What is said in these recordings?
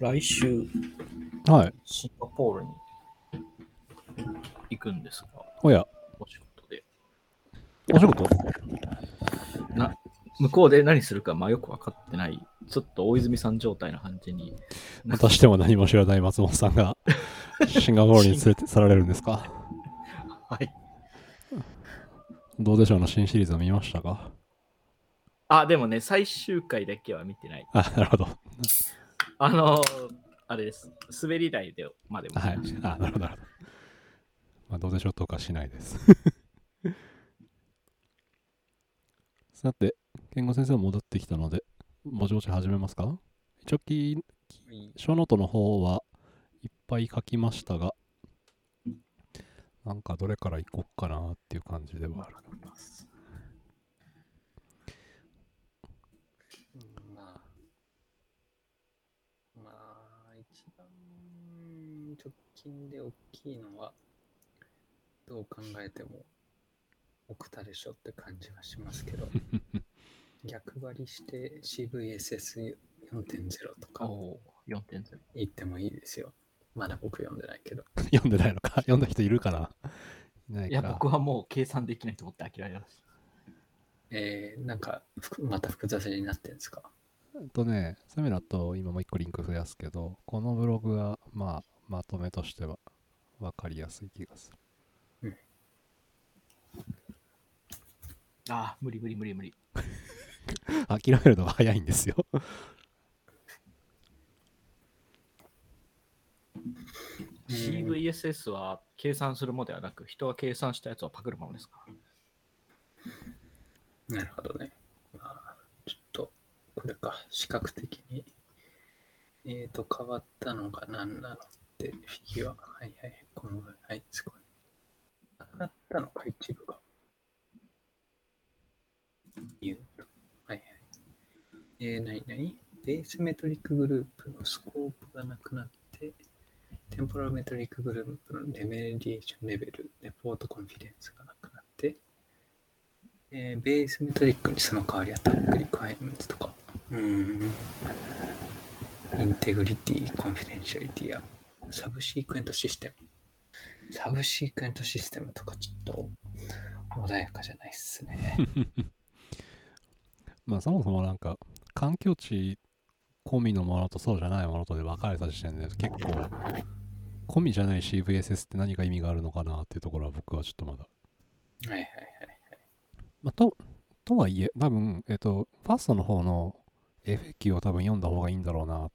来週、はい。シンガポールに行くんですが、おや、お仕事で。お仕事？な向こうで何するか、まあよく分かってない、ちょっと大泉さん状態な感じに。私でも何も知らない松本さんが シンガポールに連れて去られるんですか？はい。どうでしょう？の新シリーズを見ましたか？あ、でもね、最終回だけは見てない。あ、なるほど。あのあれです。滑り台でまでも。はい。あ、なるほど、なるほど。まあ、どうでしょうとかしないです。さて、健吾先生戻ってきたので、ぼちぼち始めますか？一応き、小ノートの方はいっぱい書きましたが、なんかどれからいこうかなっていう感じではある。ますあ、まあ、一番直近で大きいのは、どう考えても、奥田でしょって感じはしますけど、逆張りして CVSS4.0 とかおー4.0。言ってもいいですよ。まだ僕読んでないけど。読んでないのか？読んだ人いるかな？いないいや、か僕はもう計算できないと思って諦めましえー、なんか、ふまた複雑になってるんですか？えっとね、そういう意味だと今もう一個リンク増やすけど、このブログはまあまとめとしては分かりやすい気がする。た。ああ、無理無理無理無理。諦めるのが早いんですよ。CVSS は計算するものではなく、人が計算したやつをパクるものですか？なるほどね。まあ、ちょっと、これか、視覚的に、えーと、変わったのが何なのって、フィギュア。はいはい、この、はい、すごい。なくなったのか、一部が。言うと。はいはい。えー、なになにBase Metric Groupの Scope がなくなって、 Temporal Metric Groupの Remediation Level、Report Confidence がなくなって、えー Base Metricにその代わり Attack Requirement とか、うーん、 Integrity、Confidentialityや Subsequent System。Subsequent System とかちょっと穏やかじゃないっすね。まあそもそもなんか環境値込みのものとそうじゃないものとで分かれた時点で結構込みじゃない CVSS って何か意味があるのかなっていうところは僕はちょっとまだ。はいはいはい。まあ、と、とはいえ多分、えっと、ファーストの方の FAQ を多分読んだ方がいいんだろうなっ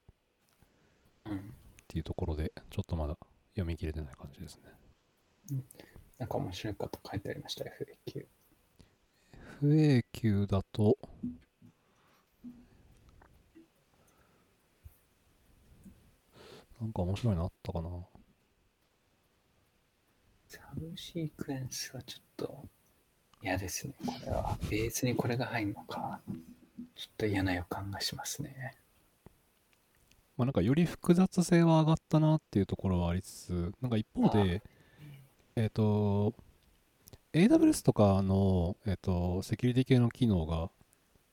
うん。ていうところでちょっとまだ読み切れてない感じですね。なんか面白いこと書いてありました、FAQ。FAQ だと、なんか面白いのあったかな？サブシークエンスはちょっと嫌ですね。これは。ベースにこれが入るのか。ちょっと嫌な予感がしますね。まあなんかより複雑性は上がったなっていうところはありつつ、なんか一方で、えっ、と、AWS とかの、えっ、と、セキュリティ系の機能が、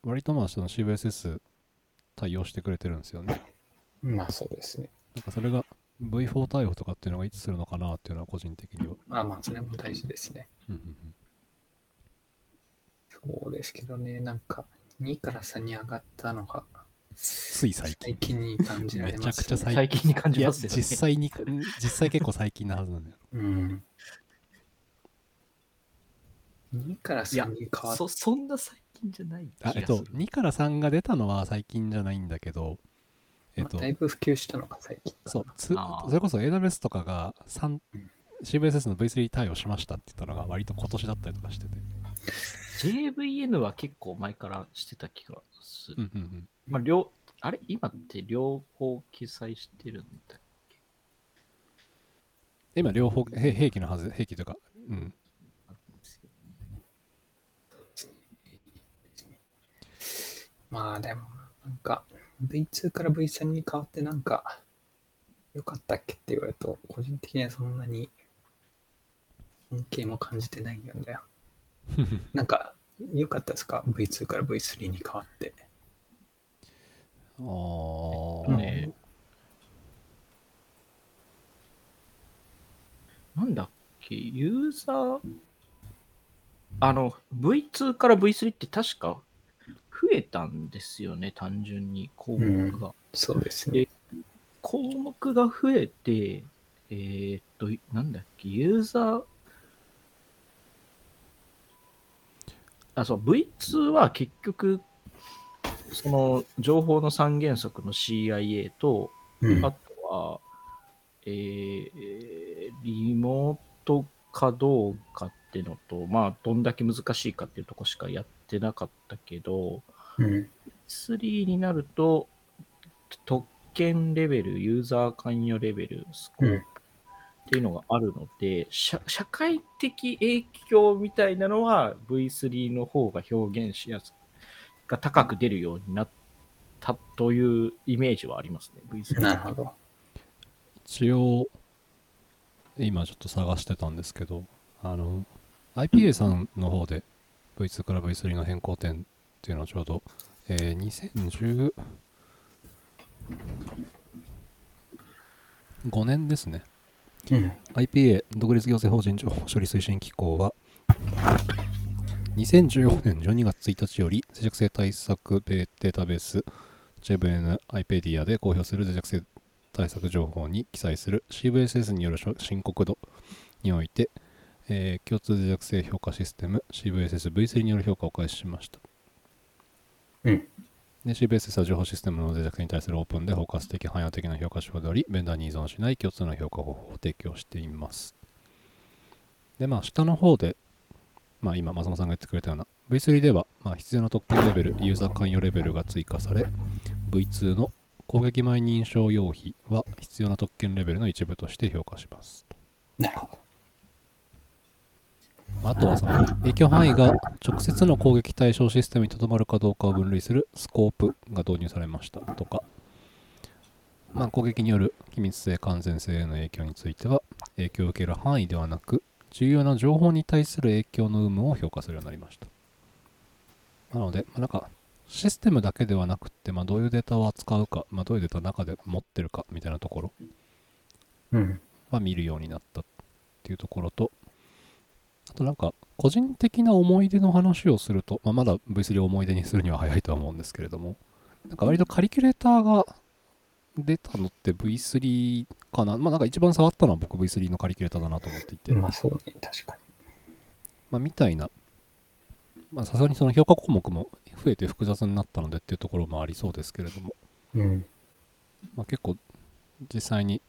割とまあその CVSS 対応してくれてるんですよね。まあそうですね。なんかそれが V4 対応とかっていうのがいつするのかなっていうのは個人的には。まあまあそれも大事ですね。うんうんうんそうですけどね、なんか2から3に上がったのがつい最近。最近に感じられます、ね。めちゃくちゃ最最近に感じますよね。実際に、実際結構最近なはずなんだよ。うん。2からいや3に変わっそそんな最近じゃない気がする。あえっと、2から3が出たのは最近じゃないんだけど、えっとまあ、だいぶ普及したのが最近。そう、つそれこそ AWS とかが3うん、CVSS の V3 対応しましたって言ったのが割と今年だったりとかしてて。JVN は結構前からしてた気が。うんうんうん。まあ、両、あれ？今って両方記載してるんだっけ？今両方兵兵器のはず、兵器というか、うん。まあでも、なんか V2 から V3 に変わってなんか良かったっけって言われると、個人的にはそんなに恩恵も感じてないんだよ。なんか良かったですか ?V2 から V3 に変わって。ああ、ね、なんだっけ、ユーザー、あの、V2 から V3 って確か増えたんですよね、単純に項目が。うん、そうですね。項目が増えて、えー、っと、なんだっけ、ユーザー、あ、そう、V2 は結局、その情報の三原則の CIA と、うんあとは、えーリモートかどうかっていうのと、まあ、どんだけ難しいかっていうとこしかやってなかったけど、うん。3になると、特権レベル、ユーザー関与レベル、スコープっていうのがあるので、社社会的影響みたいなのは V3 の方が表現しやすが高く出るようになったというイメージはありますね、V3。なるほど。一応今ちょっと探してたんですけどあの IPA さんの方で V2 から V3 の変更点っていうのをちょうど、えー、2015年ですねうん。IPA 独立行政法人情報処理推進機構は2015年12月1日より脆弱性対策データベース JVN IPEDIA で公表する脆弱性対策情報に記載する CVSS による申告度において、えー共通脆弱性評価システム CVSS-V3 による評価を開始しました。うん。で CVSS は情報システムの脆弱性に対するオープンで包括的、汎用的な評価手法であり、ベンダーに依存しない共通の評価方法を提供しています。で、まあ、下の方で、まあ、今、松本さんが言ってくれたような、V3 では、まあ、必要な特権レベル、ユーザー関与レベルが追加され、V2 の攻撃前認証用費は必要な特権レベルの一部として評価します。なるほど。あとはその影響範囲が直接の攻撃対象システムにとどまるかどうかを分類するスコープが導入されましたとか、まあ、攻撃による機密性完全性への影響については影響を受ける範囲ではなく重要な情報に対する影響の有無を評価するようになりましたなので、まあ、なんかシステムだけではなくって、まあ、どういうデータを扱うか、まあ、どういうデータを中で持ってるかみたいなところうん。は見るようになったっていうところと、あとなんか、個人的な思い出の話をすると、まあ、まだ V3 を思い出にするには早いとは思うんですけれども、なんか割とカリキュレーターが出たのって V3 かな？まあなんか一番触ったのは僕 V3 のカリキュレーターだなと思っていて、まあそうね、確かまあみたいな、まあさすがにその評価項目も増えて複雑になったのでっていうところもありそうですけれども、に。うん。まあ、結構実際に、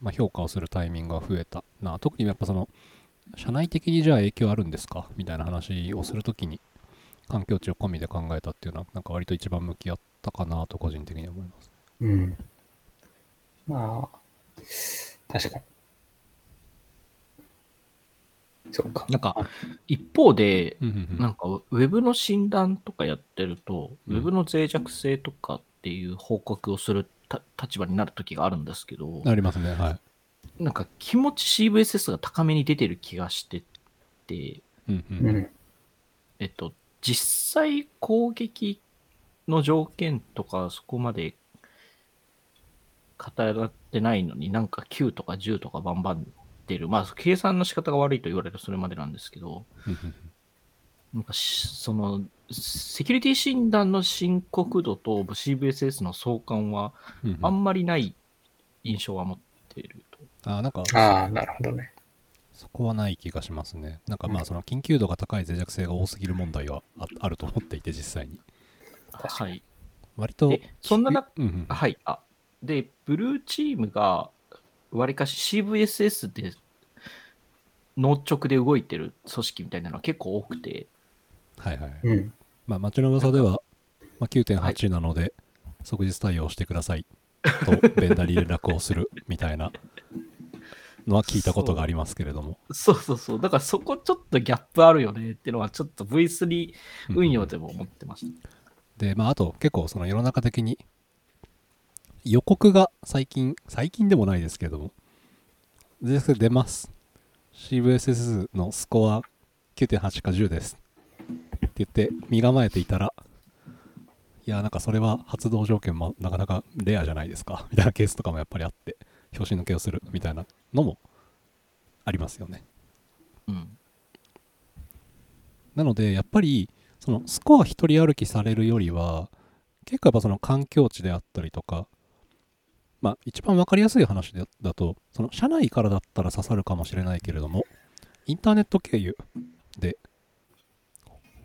まあ、評価をするタイミングが増えたな特にやっぱその社内的にじゃあ影響あるんですか？みたいな話をするときに環境値を込みで考えたっていうのはなんか割と一番向き合ったかなと個人的には思いますうん。まあ、確かに。そうか。なんか、一方で、なんか、ウェブの診断とかやってると、うんウェブの脆弱性とかっていう報告をするた立場になる時があるんですけど、ありますねはいなんか気持ち CVSS が高めに出てる気がしてて、うん。えっと、実際攻撃の条件とかそこまで語らってないのになんか9とか10とかバンバン出る。まあ、計算の仕方が悪いと言われるとそれまでなんですけど、なんかしその、セキュリティ診断の深刻度と CVSS の相関はあんまりない印象は持っていると。あなんかああ、なるほどね。そこはない気がしますねなんかまあその緊急度が高い脆弱性が多すぎる問題はああると思っていて実際にはい。割とでそんな中、うんうんはい。あ、で、ブルーチームが、わりかし CVSS で、農直で動いてる組織みたいなのは結構多くて、はいはいうん。まあ、町の噂では、まあ、9.8なので、即日対応してくださいと、ベンダーに連絡をする みたいなのは聞いたことがありますけれども。そうそうそう。だからそこちょっとギャップあるよねっていうのは、ちょっと V3 運用でも思ってました。で、まあ、あと結構その世の中的に予告が最近、最近でもないですけども、全然出ます。CVSS のスコア9.8か10です。って言って身構えていたら、いや、なんかそれは発動条件もなかなかレアじゃないですか。みたいなケースとかもやっぱりあって、拍子抜けをするみたいなのもありますよね。うん。なのでやっぱりそのスコア一人歩きされるよりは結構やっぱその環境値であったりとかまあ一番分かりやすい話だとその社内からだったら刺さるかもしれないけれどもインターネット経由で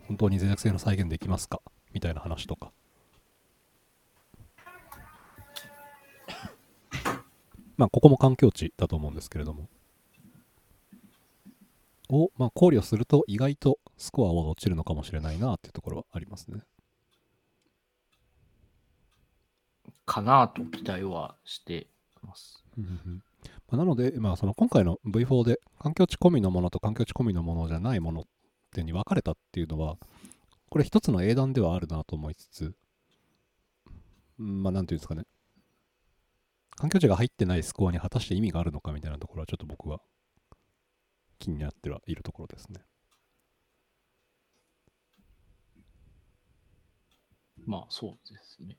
本当に脆弱性の再現できますか？みたいな話とか。まあここも環境値だと思うんですけれども。を、まあ、考慮すると意外とスコアは落ちるのかもしれないなっていうところはありますね。かなと期待はしてます。まあなので、まあ、その今回の V4 で環境値込みのものと環境値込みのものじゃないものってに分かれたっていうのはこれ一つの英断ではあるなと思いつつうんまあなんていうんですかね環境値が入ってないスコアに果たして意味があるのかみたいなところはちょっと僕は気になってはいるところですね。まあそうですね。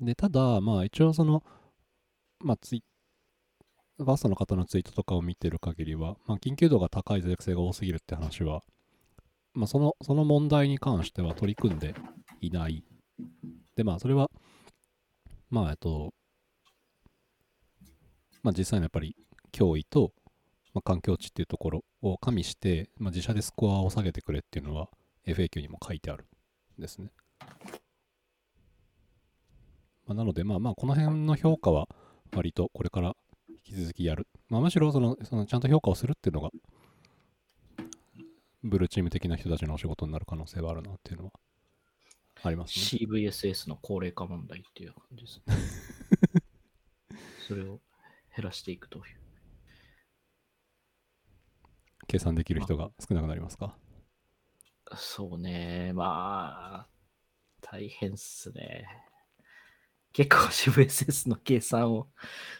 で、ただ、まあ一応その、まあツイファーストの方のツイートとかを見てる限りは、まあ緊急度が高い脆弱性が多すぎるって話は、まあその、その問題に関しては取り組んでいない。で、まあそれは、まあえっと、まあ実際のやっぱり脅威と、まあ、環境値っていうところを加味して、まあ、自社でスコアを下げてくれっていうのは FAQ にも書いてあるんですね。まあ、なので、まあまあ、この辺の評価は割とこれから引き続きやる。まあ、むしろその、そのちゃんと評価をするっていうのが、ブルーチーム的な人たちのお仕事になる可能性はあるなっていうのはありますね。CVSS の高齢化問題っていう感じですね。それを減らしていくという。計算できる人が少なくなりますか？そうね、まあ、大変っすね。結構 CVSS の計算を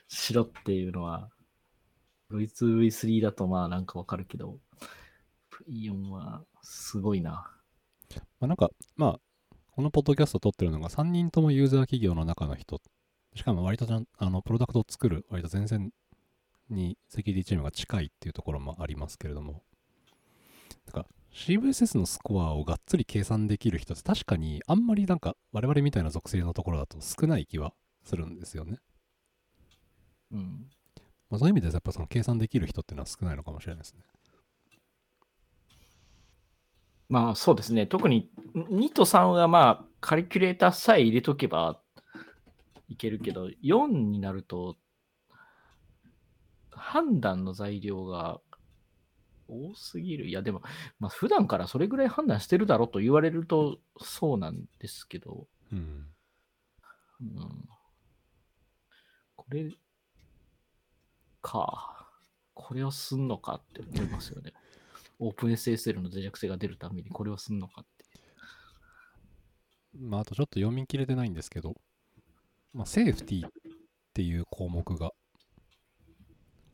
しろっていうのは、V2、V3 だとまあなんかわかるけど、V4 はすごいな。まあ、なんか、まあ、このポッドキャストを撮ってるのが3人ともユーザー企業の中の人、しかも割とちゃんあのプロダクトを作る割と前線にセキュリティチームが近いっていうところもありますけれども、なんか CVSS のスコアをがっつり計算できる人って確かにあんまりなんか我々みたいな属性のところだと少ない気はするんですよね。うん。まあ、そういう意味ではやっぱその計算できる人っていうのは少ないのかもしれないですね。まあそうですね。特に2と3はまあカリキュレーターさえ入れとけばいけるけど、4になると判断の材料が多すぎる。いやでも、まあ普段からそれぐらい判断してるだろうと言われるとそうなんですけど、うん。うん、これか。これをすんのかって思いますよね。オープン SSL の脆弱性が出るためにこれをすんのかって。まあ、あとちょっと読み切れてないんですけど、まあ、セーフティーっていう項目が、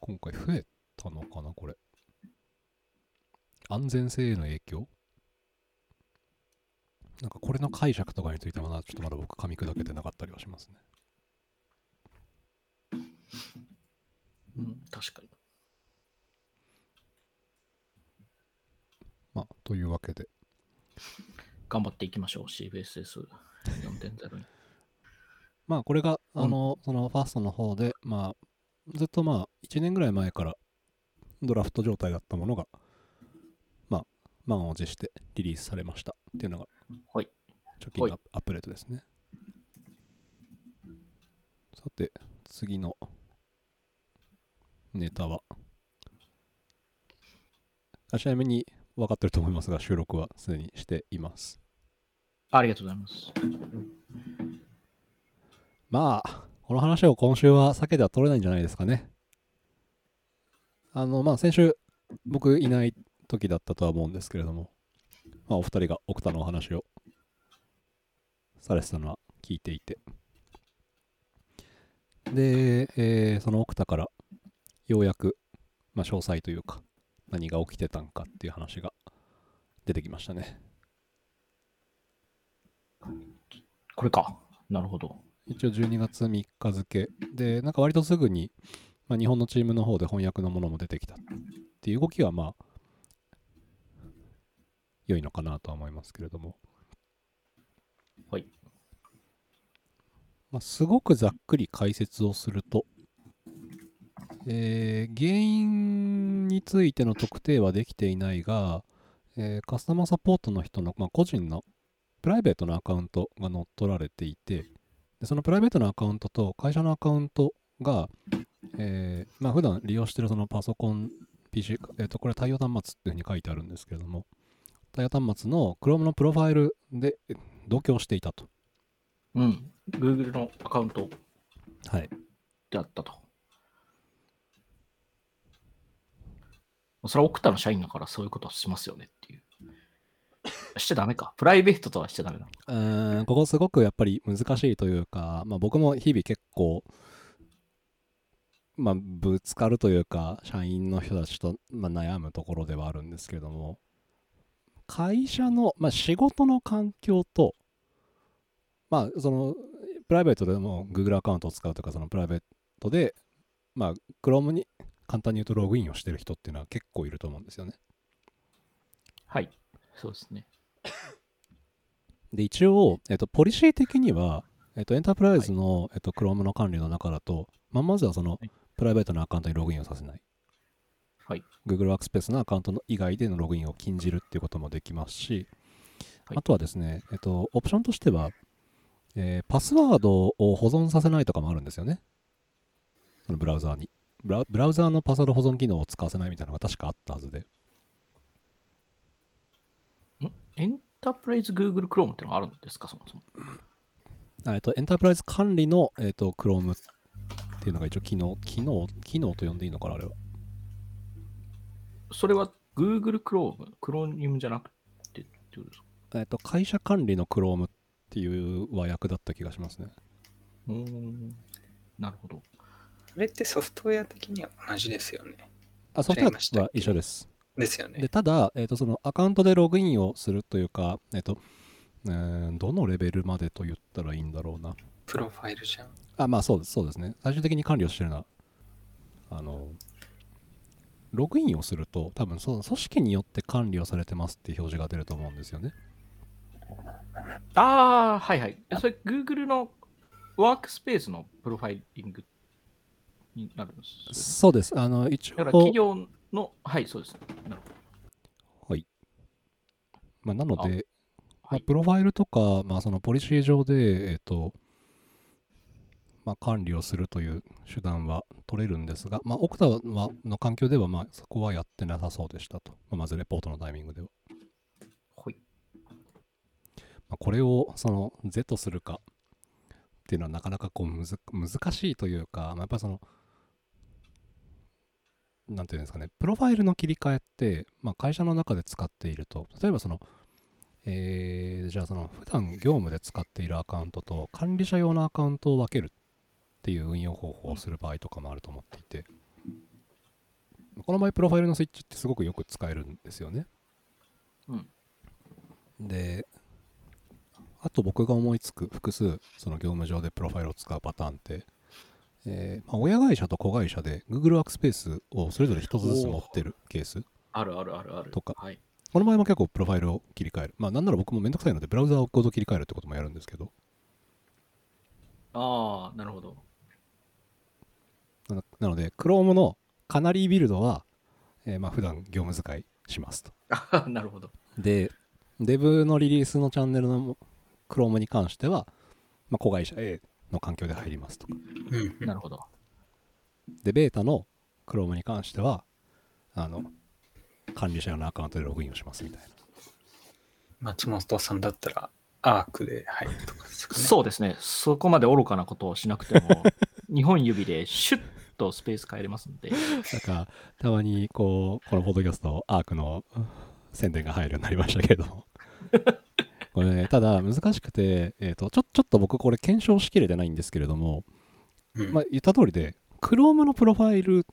今回増えたのかな、これ。安全性への影響？なんかこれの解釈とかについてはちょっとまだ僕噛み砕けてなかったりはしますね。うん、確かに。まあ、というわけで、頑張っていきましょう、CVSS4.0 に。まあこれが、うんあの、そのファーストの方で、まあ、ずっとまあ、1年ぐらい前からドラフト状態だったものが、まあ、満を持してリリースされましたっていうのが、はい。直近のアアップデートですね。さて、次のネタは、あちなみに分かってると思いますが、収録はすでにしています。ありがとうございます。まあ、この話を今週は避けては取れないんじゃないですかね。あの、まあ、先週、僕いない時だったとは思うんですけれども、まあ、お二人が奥田のお話をされてたのは聞いていて。で、えーその奥田から、ようやく、まあ、詳細というか、何が起きてたんかっていう話が出てきましたね。これか。なるほど。一応12月3日付で、なんか割とすぐに、まあ、日本のチームの方で翻訳のものも出てきたっていう動きはまあ良いのかなとは思いますけれども、はい。まあ、すごくざっくり解説をすると、えー原因についての特定はできていないが、えーカスタマーサポートの人の、まあ、個人のプライベートなアカウントが乗っ取られていてでそのプライベートなアカウントと会社のアカウントが、えーまあ普段利用しているそのパソコン PC、えー、とこれ対応端末っていうふうに書いてあるんですけれども対応端末の Chrome のプロファイルでえ同居していたと。うん。Google のアカウントはい。であったと。それは奥田の社員だからそういうことはしますよねっていう。しちゃダメか。プライベートとはしちゃダメだ。うーんここすごくやっぱり難しいというか、まあ、僕も日々結構、まあ、ぶつかるというか社員の人たちと、まあ、悩むところではあるんですけれども会社の、まあ、仕事の環境とまあそのプライベートでも Google アカウントを使うとかそのプライベートでまあ Chrome に簡単に言うとログインをしてる人っていうのは結構いると思うんですよねはい。そうですね。で、一応、えっと、ポリシー的には、えっと、エンタープライズの、えっと、Chrome の管理の中だと、まあ、まずはそのはい、プライベートなアカウントにログインをさせない。はい。Google Workspace のアカウントの以外でのログインを禁じるっていうこともできますし、はいあとはですね、えっと、オプションとしては、えーパスワードを保存させないとかもあるんですよね。そのブラウザーに。ブラブラウザーのパスワード保存機能を使わせないみたいなのが確かあったはずで。ん？エンタープライズ Google Chrome ってのがあるんですか、そもそも。あえっと、エンタープライズ管理の、えっと、Chrome っていうのが一応機能、機能、機能と呼んでいいのかな、あれは。それは Google Chrome、クロニウムじゃなくてってことですか？えっと、会社管理の Chrome っていう和訳だった気がしますね。うーん。なるほど。これってソフトウェア的には同じですよね。あ、ソフトウェアは一緒です。ですよねで、。ただ、えっと、そのアカウントでログインをするというか、えっと、えーどのレベルまでと言ったらいいんだろうな。プロファイルじゃん。あ、まあそうです、そうですね。最終的に管理をしてるのは、あの、ログインをすると、多分その組織によって管理をされてますっていう表示が出ると思うんですよね。ああ、はいはい。それ Google のワークスペースのプロファイリングになるんです。そうです。あの、一応、だから企業の、はい、そうです。なるほはい。まあ、なので、あまあ、はいプロファイルとか、まあ、そのポリシー上で、えっ、と、まあ、管理をするという手段は取れるんですが、まあ、オクタはの環境では、まあ、そこはやってなさそうでしたと。まあまず、レポートのタイミングでは。ほい。まあ、これを、その、是とするかっていうのはなかなかこうむず、難しいというか、まあ、やっぱりその、なんていうんですかね、プロファイルの切り替えって、まあ、会社の中で使っていると、例えばその、えーじゃあその普段業務で使っているアカウントと管理者用のアカウントを分けるっていう運用方法をする場合とかもあると思っていて、この場合プロファイルのスイッチってすごくよく使えるんですよね。うん。で、あと僕が思いつく複数その業務上でプロファイルを使うパターンって、えーまあ、親会社と子会社で Google Workspace をそれぞれ一つずつ持ってるケースあるあるあるある。とかはい。この場合も結構プロファイルを切り替える。まあなんなら僕もめんどくさいのでブラウザーをごと切り替えるってこともやるんですけど、ああ、なるほど。ななので Chrome のカナリービルドは、えーまあ普段業務使いしますと。あなるほど。で、Dev のリリースのチャンネルの Chrome に関しては、まあ、子会社 A の環境で入りますとか。うん。なるほど。で、ベータの Chrome に関しては、あの、管理者用のアカウントでログインをしますみたいな。松本さんだったら、アークで入るとかですかね。そうですね。そこまで愚かなことをしなくても、2本指でシュッとスペース変えれますんで。なんか、たまにこう、このポッドキャスト、アークの宣伝が入るようになりましたけども。これね、ただ難しくて、えっ、と、ちょ、ちょっと僕これ検証しきれてないんですけれども、うん。まあ、言った通りで、Chrome のプロファイル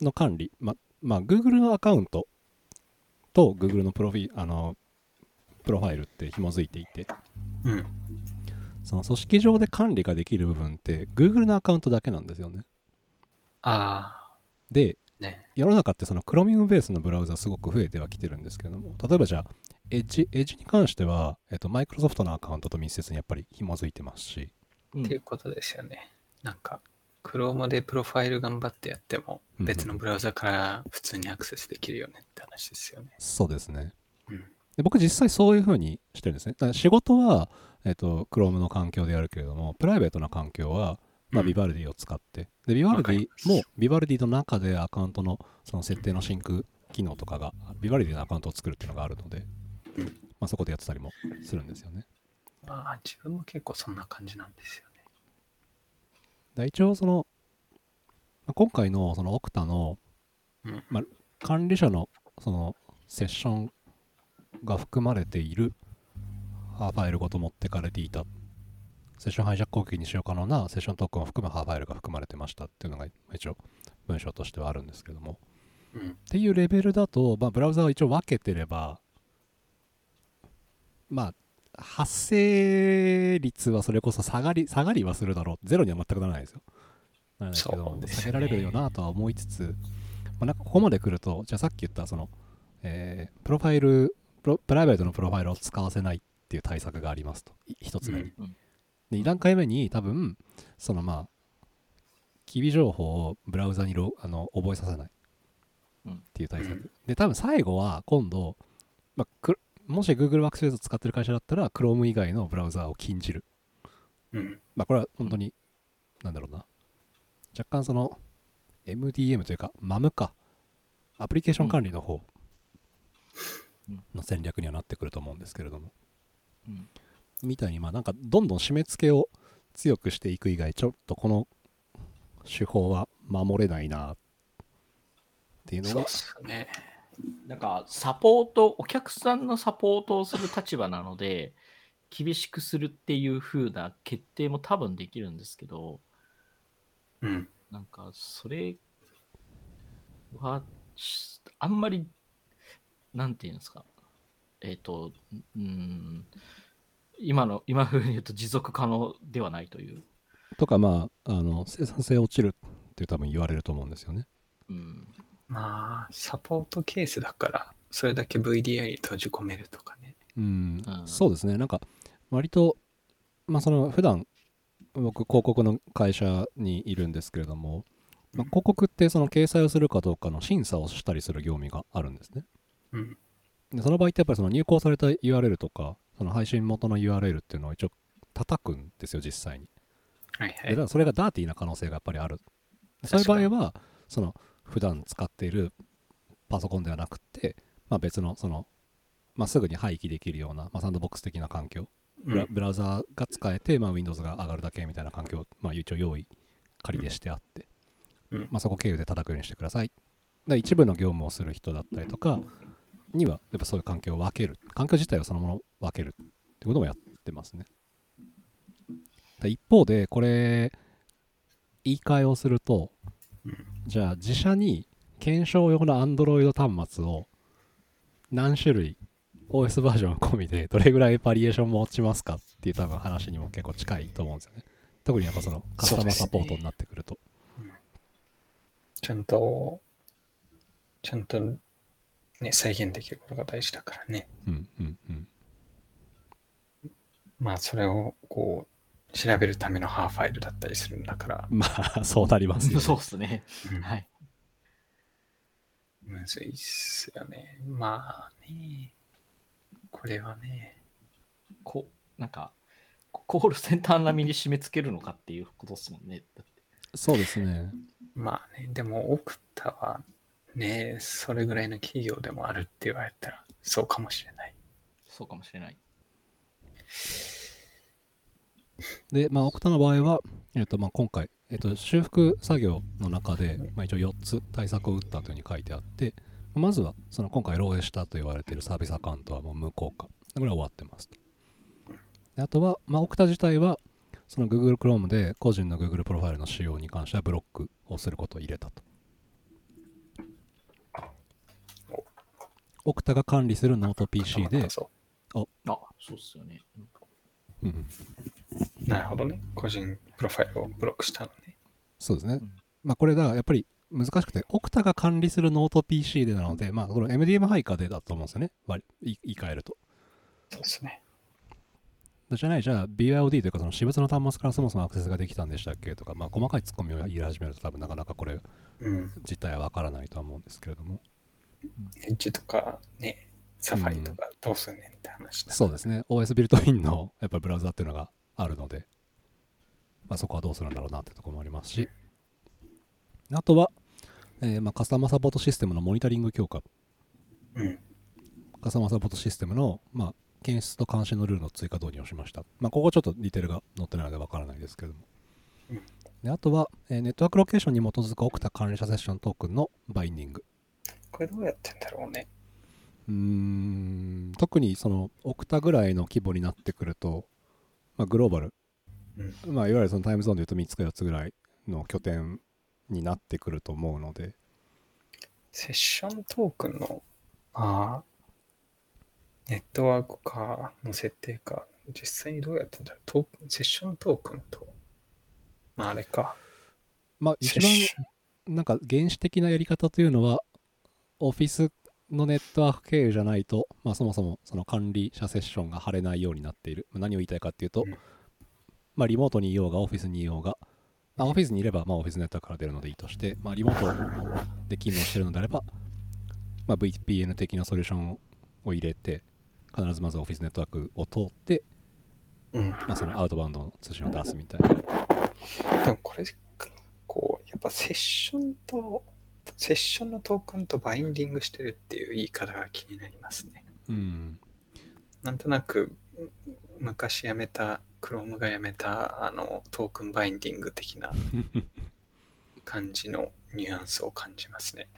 の管理、ま、まあ、Google のアカウントと Google のプロフィあの、プロファイルって紐づいていて、うん。その組織上で管理ができる部分って Google のアカウントだけなんですよね。あで、あ、ね。世の中ってその Chromium ベースのブラウザすごく増えてはきてるんですけども、例えばじゃあ、Edge, Edge に関しては、えっと、マイクロソフトのアカウントと密接にやっぱり紐づいてますし、うんっていうことですよね。なんか、Chrome でプロファイル頑張ってやっても、うん別のブラウザから普通にアクセスできるよねって話ですよね。そうですね。うん。で僕実際そういう風にしてるんですね。だから仕事は、えっと、Chrome の環境でやるけれども、プライベートな環境は、まあ、うんビバルディを使って、で、ビバルディも、ビバルディの中でアカウントのその設定のシンク機能とかが、ビバルディのアカウントを作るっていうのがあるので、うんまあ、そこでやってたりもするんですよね。まあ、自分も結構そんな感じなんですよね。で一応その、まあ今回のそのオクタのうん。ま管理者のそのセッションが含まれているハーファイルごと持ってかれていたセッションハイジャック攻撃に使用可能なセッショントークンを含むハーファイルが含まれてましたっていうのが一応文章としてはあるんですけども。うん。っていうレベルだと、まあ、ブラウザを一応分けてればまあ発生率はそれこそ下がり下がりはするだろう。ゼロには全くならないですよ。ならないですけどね。下げられるよなとは思いつつ、まあ、なんかここまで来るとじゃあさっき言ったその、えープロファイルプロプライベートのプロファイルを使わせないっていう対策がありますと。い一つ目。に、うん。で2段階目に多分そのまあ機微情報をブラウザにロあの覚えさせない。うん。っていう対策、うんで多分最後は今度、まあ、くもし Google ワークスペースを使ってる会社だったら Chrome 以外のブラウザを禁じる。うん。まあこれは本当に、なんだろうな。若干その MDM というか MAM か。アプリケーション管理の方うん。の戦略にはなってくると思うんですけれどもうんみたいにまあなんかどんどん締め付けを強くしていく以外ちょっとこの手法は守れないなっていうのがそうね。なんかサポート、お客さんのサポートをする立場なので、厳しくするっていう風な決定も多分できるんですけど、うん。なんかそれはしあんまり、なんていうんですか、えっ、と、うん、今の、今風に言うと持続可能ではないという。とかまああの生産性落ちるって多分言われると思うんですよね。うん、まあ、サポートケースだから、それだけ VDI に閉じ込めるとかね。うん、うん。そうですね。なんか割とまあその普段僕広告の会社にいるんですけれども、まあ、広告ってその掲載をするかどうかの審査をしたりする業務があるんですね。うん。でその場合ってやっぱりその入稿された URL とかその配信元の URL っていうのを一応叩くんですよ実際に。はいはい。でだそれがダーティーな可能性がやっぱりある。そういう場合はその普段使っているパソコンではなくて、まあ、別のその、まあ、すぐに廃棄できるような、まあ、サンドボックス的な環境。ブラうん。ブラウザが使えて、まあ、Windows が上がるだけみたいな環境を、まあ、一応用意仮でしてあって、うん。まあ、そこ経由で叩くようにしてください。で一部の業務をする人だったりとかにはやっぱそういう環境を分ける。環境自体をそのもの分けるってこともやってますね。で一方でこれ言い換えをするとうん。じゃあ自社に検証用の Android 端末を何種類 OS バージョン込みでどれぐらいバリエーション持ちますかっていう多分話にも結構近いと思うんですよね。特にやっぱそのカスタマーサポートになってくると。ちゃんと、ちゃんと、ね、再現できることが大事だからね。うんうんうん。まあ、それを、こう、調べるためのハーファイルだったりするんだから、まあそうなりますよ、ね。そうですね。うんはい。むずいっすよね。まあね、これはね、こう、なんか、コールセンター並みに締め付けるのかっていうことですもんね。そうですね。まあね、でも、オクタはね、それぐらいの企業でもあるって言われたら、そうかもしれない。そうかもしれない。で、まあ、オクタの場合は、えっとまあ、今回、えっと、修復作業の中で、まあ、一応4つ対策を打ったというふうに書いてあって、まずは、その今回漏洩したと言われているサービスアカウントはもう無効化。これは終わってますと。であとは、まあ、オクタ自体は、その Google Chrome で個人の Google プロファイルの使用に関してはブロックをすることを入れたと。Okta が管理するノート PC で、そあ、そうっすよね。うん、うなるほどね。個人プロファイルをブロックしたのね。そうですね。まあこれだからやっぱり難しくて、 Okta が管理するノート PC でなので、まあこの MDM 配下でだと思うんですよね。割り言い換えると。そうですね。じゃない、じゃあ BYOD というかその私物の端末からそもそもアクセスができたんでしたっけとか、まあ細かいツッコミを言い始めると多分なかなかこれうん。実態はわからないとは思うんですけれども。エッジとかね、サファリとかどうすんねんって話だ。そうですね。OS ビルトインのやっぱりブラウザっていうのがあるので、まあ、そこはどうするんだろうなってところもありますし、あとは、えーまあ、カスタマーサポートシステムのモニタリング強化、うん。カスタマーサポートシステムの、まあ、検出と監視のルールの追加導入をしました。まあ、ここちょっとディテールが載ってないのでわからないですけども。うんであとは、えーネットワークロケーションに基づくオクタ管理者セッショントークンのバインディング。これどうやってんだろうね。うーん特にそのオクタぐらいの規模になってくると、まあ、グローバル、うん。まあ、いわゆるそのタイムゾーンで言うと3つか4つぐらいの拠点になってくると思うので、セッショントークンの、ああ、ネットワークかの設定か、実際にどうやってんだろう。トークンセッショントークンと、まああれか。まあ、一番なんか原始的なやり方というのは、オフィスのネットワーク経由じゃないと、まあ、そもそもその管理者セッションが貼れないようになっている。まあ何を言いたいかっていうと、うんまあ、リモートにいようが、オフィスにいようが、まあ、オフィスにいれば、まあ、オフィスネットワークから出るのでいいとして、まあ、リモートで勤務してるのであれば、まあ、VPN 的なソリューションを入れて、必ずまずオフィスネットワークを通って、うん。まあ、そのアウトバウンドの通信を出すみたいな。でもこれ、こう、やっぱセッションと、セッションのトークンとバインディングしてるっていう言い方が気になりますね。うん。なんとなく、昔辞めた、Chrome が辞めた、あの、トークンバインディング的な 感じのニュアンスを感じますね。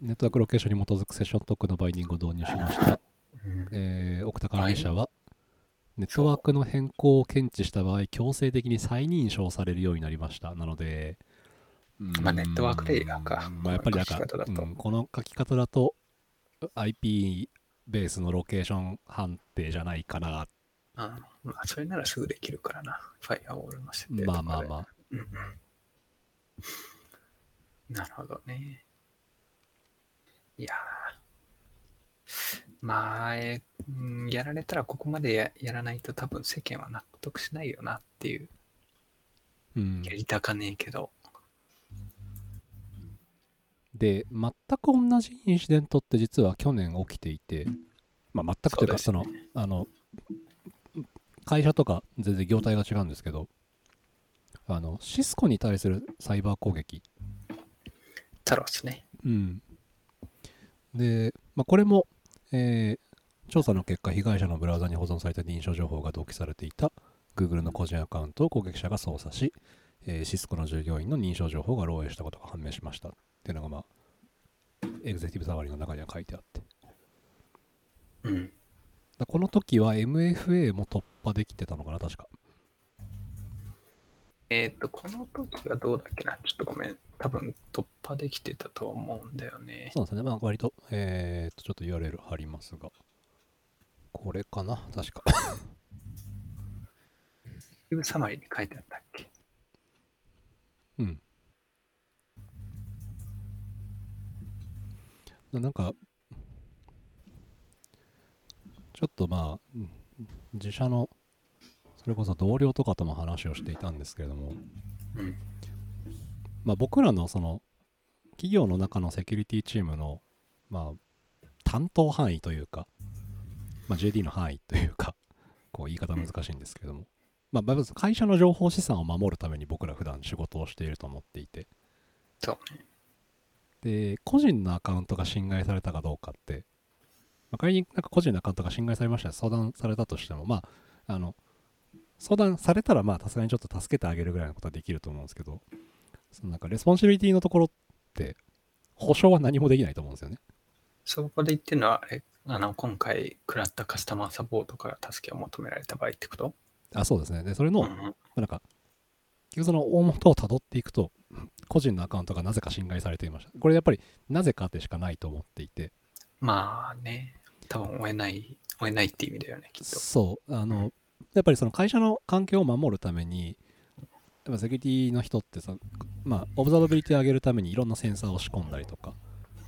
ネットワークロケーションに基づくセッショントークンのバインディングを導入しました。うんえー、オクタ管理者は、ネットワークの変更を検知した場合、強制的に再認証されるようになりました。なので、まあネットワークレイヤーかまあ、やっぱりなんかこの書き方だとうんこの書き方だと、IP ベースのロケーション判定じゃないかな。あまあ、それならすぐできるからな。ファイアウォールの設定とかで。まあまあまあ。うんうんなるほどね。いやーまあ、えーうんやられたらここまでややらないと多分世間は納得しないよなっていう。うんやりたかねえけど。で、全く同じインシデントって実は去年起きていて、まあ、全くというか、そのそうです、あの、会社とか全然業態が違うんですけど、あの、シスコに対するサイバー攻撃。タロスね。うん。で、まあ、これも、えー調査の結果、被害者のブラウザに保存された認証情報が同期されていた Google の個人アカウントを攻撃者が操作し、えーシスコの従業員の認証情報が漏洩したことが判明しましたっていうのが、まあ、エグゼクティブサワリの中には書いてあって。うん。だこの時は MFA も突破できてたのかな、確か。えっ、と、この時はどうだっけな？ちょっとごめん。多分突破できてたと思うんだよね。そうですね。まあ、割と、えーっと、ちょっと URL 貼りますが。これかな？確か。イブサマリに書いてあったっけ？うん。ななんか、ちょっとまあ、うん自社の、それこそ同僚とかとも話をしていたんですけれども、うん。まあ僕らのその、企業の中のセキュリティチームの、まあ、担当範囲というか、まあ JD の範囲というか、こう言い方難しいんですけれども、まあまず会社の情報資産を守るために僕ら普段仕事をしていると思っていて、そう。ね。で、個人のアカウントが侵害されたかどうかって、まあ、仮になんか個人のアカウントが侵害されました。ら相談されたとしても、まあ、あの、相談されたら、まあ、さすがにちょっと助けてあげるぐらいのことはできると思うんですけど、そのなんか、 responsibility のところって、保証は何もできないと思うんですよね。そこで言ってるのは、あれ、あの、今回食らったカスタマーサポートから助けを求められた場合ってこと？あ、そうですね。で、それの、なんか、結局その大元をたどっていくと、個人のアカウントがなぜか侵害されていました。これやっぱり、なぜかでしかないと思っていて、まあね、多分追えない、追えないって意味だよね、きっと。そう、あの、やっぱりその会社の環境を守るために、ぱセキュリティの人ってさ、まあ、オブザーバビリティを上げるためにいろんなセンサーを仕込んだりとか、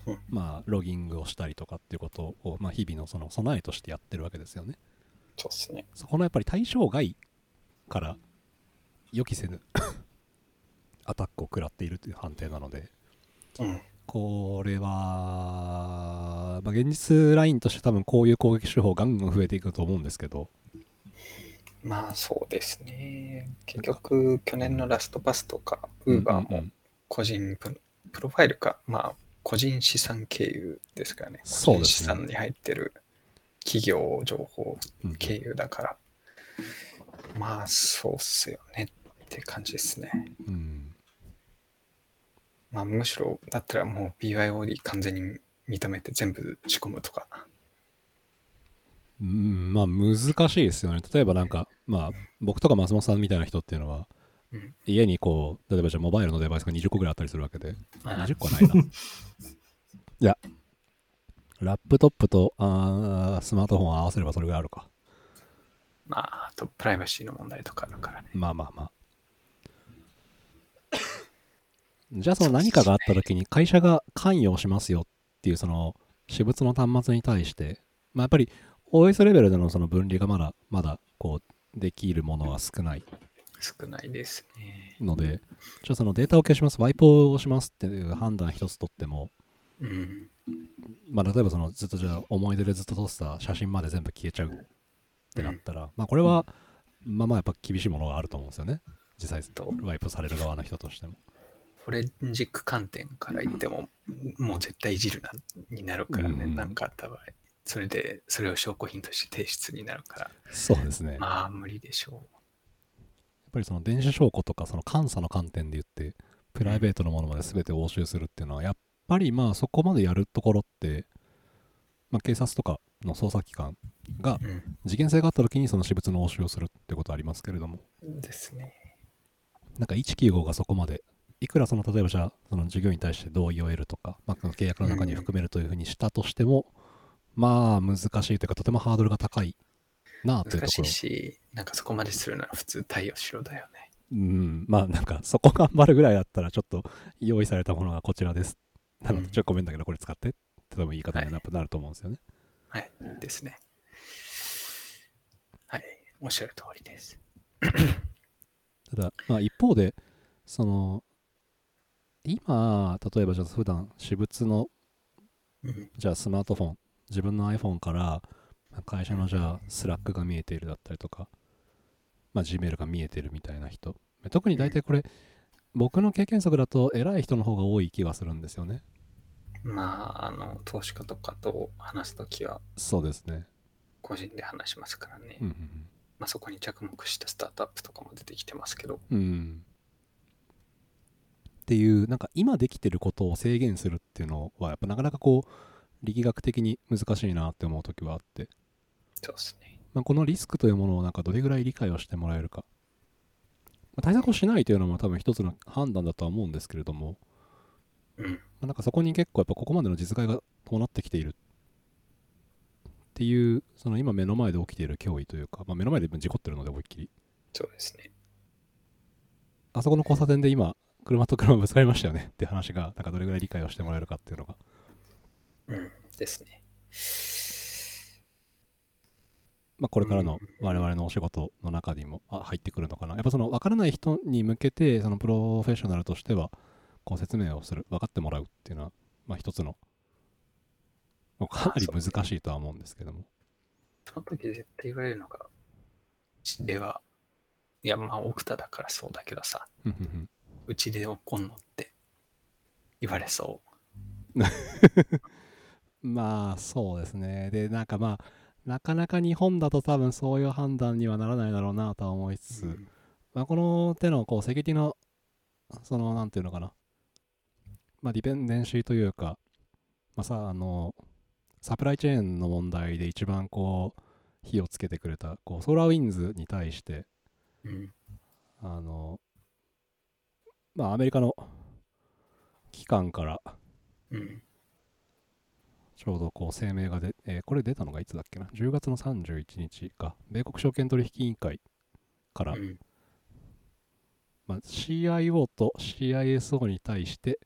うんまあ、ロギングをしたりとかっていうことを、まあ、日々のその備えとしてやってるわけですよね。そうっすね。そこのやっぱり対象外から予期せぬ アタックを食らっているという判定なので、うん。これは、まあ、現実ラインとして多分こういう攻撃手法ガンガン増えていくと思うんですけど、まあそうですね。結局、去年のラストパスとか、ウーバーも個人プロファイルか、まあ個人資産経由ですからね。そうですね個人資産に入ってる企業情報うん経由だから、まあそうっすよねって感じですね。うんまあむしろ、だったらもう BYOD 完全に認めて全部仕込むとか。うん、まあ難しいですよね。例えばなんか、まあ僕とか松本さんみたいな人っていうのは、うん家にこう、例えばじゃあモバイルのデバイスが20個ぐらいあったりするわけで、まあ20個はないな。いや、ラップトップとあースマートフォンを合わせればそれぐらいあるか。まあ、あとプライバシーの問題とかあるからね。まあまあまあ。じゃあその何かがあった時に会社が関与しますよっていうその私物の端末に対して、まあやっぱり OS レベルでのその分離がまだまだこうできるものは少ない少ないですね。ので、じゃあそのデータを消します、ワイプをしますっていう判断一つとっても、うん。まあ例えばそのずっとじゃあ思い出でずっと撮ってた写真まで全部消えちゃうってなったら、まあこれはまあまあやっぱ厳しいものがあると思うんですよね。実際とワイプされる側の人としても。フォレンジック観点から言っても、もう絶対いじるな、になるからね、うんなんかあった場合。それで、それを証拠品として提出になるから、そうですね。やっまあ、無理でしょぱりその電子証拠とかその監査の観点で言って、プライベートのものまで全て押収するっていうのは、やっぱりまあそこまでやるところって、まあ、警察とかの捜査機関がう。うん。事件性があった時にその私物の押収をするってことはありますけれども、ですね。なんか195がそこまで、いくらその例えばじゃあその従業員に対して同意を得るとか、まあ、契約の中に含めるというふうにしたとしても、まあ難しいというかとてもハードルが高いなあというと難しいころ。し、なんかそこまでするなら普通対応しろだよね。うん、まあなんかそこ頑張るぐらいだったらちょっと用意されたものがこちらです。なのでうんちょっとごめんだけどこれ使ってって多分言い方にななると思うんですよね。はい。ですね。はい。おっしゃる通りです。ただ、まあ一方で、その、今、例えばじゃあ普段私物のうん。じゃあスマートフォン、自分の iPhone からまあ会社のじゃあ Slack が見えているだったりとか、まあ Gmail が見えてるみたいな人。特に大体これ、僕の経験則だと偉い人の方が多い気がするんですよね。まあ、あの、投資家とかと話すときは、そうですね。個人で話しますからね。うんうんまあ、そこに着目したスタートアップとかも出てきてますけど、うん。うん。っていう、なんか今できてることを制限するっていうのは、やっぱなかなかこう、力学的に難しいなって思う時はあって、そうですね。まあ、このリスクというものをなんかどれぐらい理解をしてもらえるか。まあ対策をしないというのも多分一つの判断だとは思うんですけれども、うん。まあ、なんかそこに結構やっぱここまでの実害が伴ってきているっていう、その今目の前で起きている脅威というか、まあ、目の前で事故ってるので思いっきり。そうですね。あそこの交差点で今、車と車ぶつかりましたよねって話が、なんかどれぐらい理解をしてもらえるかっていうのが。うん。ですね。まあ、これからのうん我々のお仕事の中にもあ入ってくるのかな。やっぱその分からない人に向けて、そのプロフェッショナルとしては、こう説明をする、分かってもらうっていうのは、まあ一つの、まあかなり難しいとは思うんですけども。その時絶対言われるのが、うちでは、いや、まあ、奥田だからそうだけどさ、うちで怒んのって言われそ まあそうですね。で、なんかまあ、なかなか日本だと多分そういう判断にはならないだろうなとは思いつつ、う。うんまあ、この手のこうセキュリティの、その、なんていうのかな、まあ、ディペンデンシーというか、まあさ、あの、サプライチェーンの問題で一番こう、火をつけてくれた、こう、ソーラーウィンズに対して、うん。あの、まあ、アメリカの機関から、うん。ちょうどこう声明がで、えーこれ出たのがいつだっけな ?10 月の31日か、米国証券取引委員会から、うん。ままあ、CIO と CISO に対して、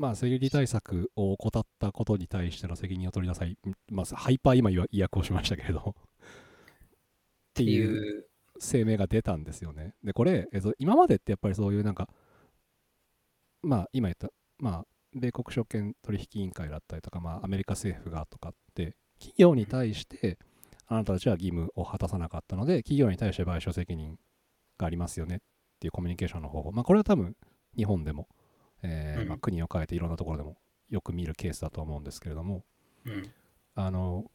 まあ、セキュリティ対策を怠ったことに対しての責任を取りなさい。まあ、ハイパー今言わ意訳をしましたけれど。っ てっていういう、声明が出たんですよね。で、これ、えっと、今までってやっぱりそういうなんか、まあ、今言った、まあ、米国証券取引委員会だったりとか、まあ、アメリカ政府がとかって、企業に対して、あなたたちは義務を果たさなかったので、企業に対して賠償責任がありますよねっていうコミュニケーションの方法。まあ、これは多分、日本でも、えーうんまあ、国を変えていろんなところでもよく見るケースだと思うんですけれども、うん。あの、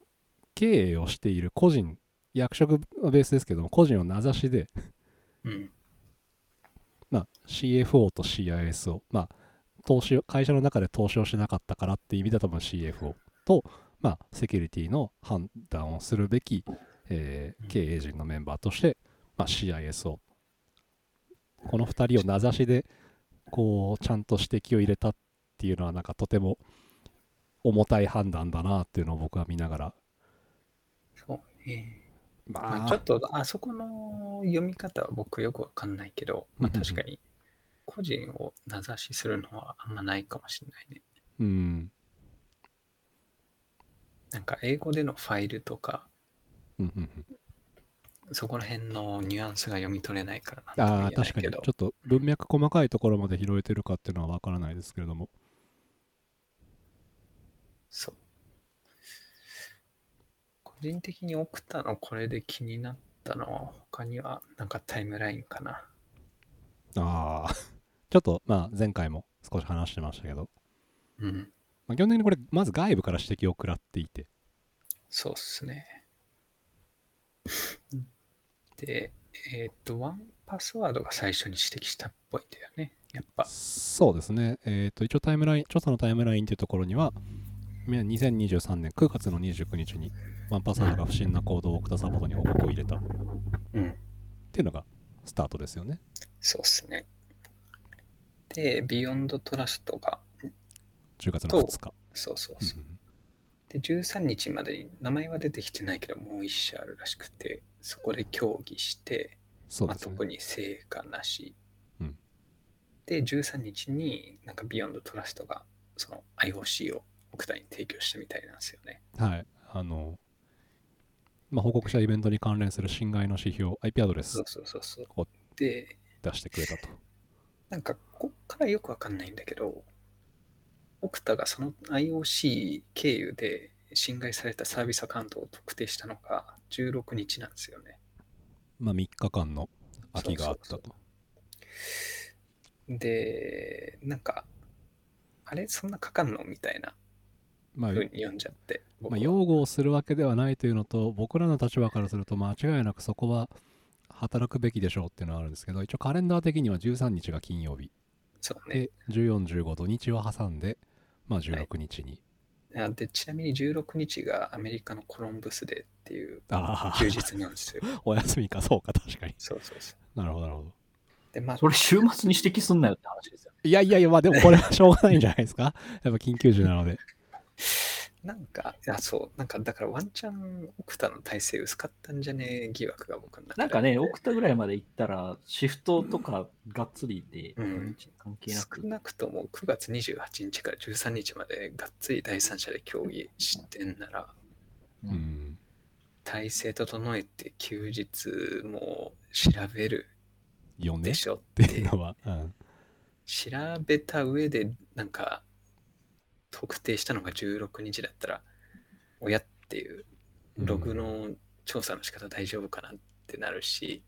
経営をしている個人、役職のベースですけども、個人を名指しで、うん。まあ、CFO と CISO、まあ、投資を会社の中で投資をしなかったからっていう意味では多分 CFO と、まあ、セキュリティの判断をするべき、えーうん経営陣のメンバーとして、まあ、CISO この2人を名指しでこうちゃんと指摘を入れたっていうのはなんかとても重たい判断だなっていうのを僕は見ながら。そうね。ままあ、ちょっと、あそこの読み方は僕よくわかんないけど、まあ、確かに、個人を名指しするのはあんまないかもしれないね。うん。なんか、英語でのファイルとか、うんうんうんそこら辺のニュアンスが読み取れないからなああ確かにちょっと文脈細かいところまで拾えてるかっていうのはわからないですけれどもそう。個人的にオクタのこれで気になったのは、他にはなんかタイムラインかな。ああちょっとまあ前回も少し話してましたけど、うん。まあ、基本的にこれまず外部から指摘を食らっていてそうっすね。で、えっ、と、1Password が最初に指摘したっぽいんだよね。やっぱ。そうですねえっ、と一応タイムライン調査のタイムラインっていうところにはみ2023年9月の29日に1Password が不審な行動を送ったサポートに報告を入れたっうん。ていうのがスタートですよねそうっすね。で、 BeyondTrust が、10月の2日そうそうそう。うんうんで、13日までに名前は出てきてないけど、もう一社あるらしくて、そこで協議して、まあ、そうですね特に成果なし。うんで、13日になんかビヨンドトラストがその IOC を奥田に提供したみたいなんですよね。はいあのまあ、報告したイベントに関連する侵害の指標 IP アドレスそうそうそうそうお。で、出してくれたとなんかこっからよくわかんないんだけど、奥田がその IOC 経由で侵害されたサービスアカウントを特定したのが16日なんですよね。まあ3日間の空きがあったそうとで、なんか、あれ？そんなかかんの？みたいなまあ読んじゃって。僕まあ、は擁護をするわけではないというのと僕らの立場からすると間違いなくそこは働くべきでしょうっていうのはあるんですけど一応カレンダー的には13日が金曜日そうね。で1415土日を挟んで、まあ、16日に、あでちなみに16日がアメリカのコロンブスデーっていう休日なんですよ。お休みかそうか確かにそうそうそう。なるほどなるほどで、まあ、それ週末に指摘すんなよって話ですよね。いやいやいやまあでもこれはしょうがないんじゃないですかやっぱ緊急時なので なんか、いや、そう、なんか、だからワンチャン、オクタの体制薄かったんじゃねえ？疑惑が僕の中で。なんかね、オクタぐらいまで行ったら、シフトとかがっつりで、うん。関係なく。少。なくとも9月28日から13日までがっつり第三者で協議してんなら、ううん。ん体制整えて休日も調べるでしょて。っていうのは、うん、調べた上でなんか特定したのが16日だったら親っていうログの調査の仕方大丈夫かなってなるし、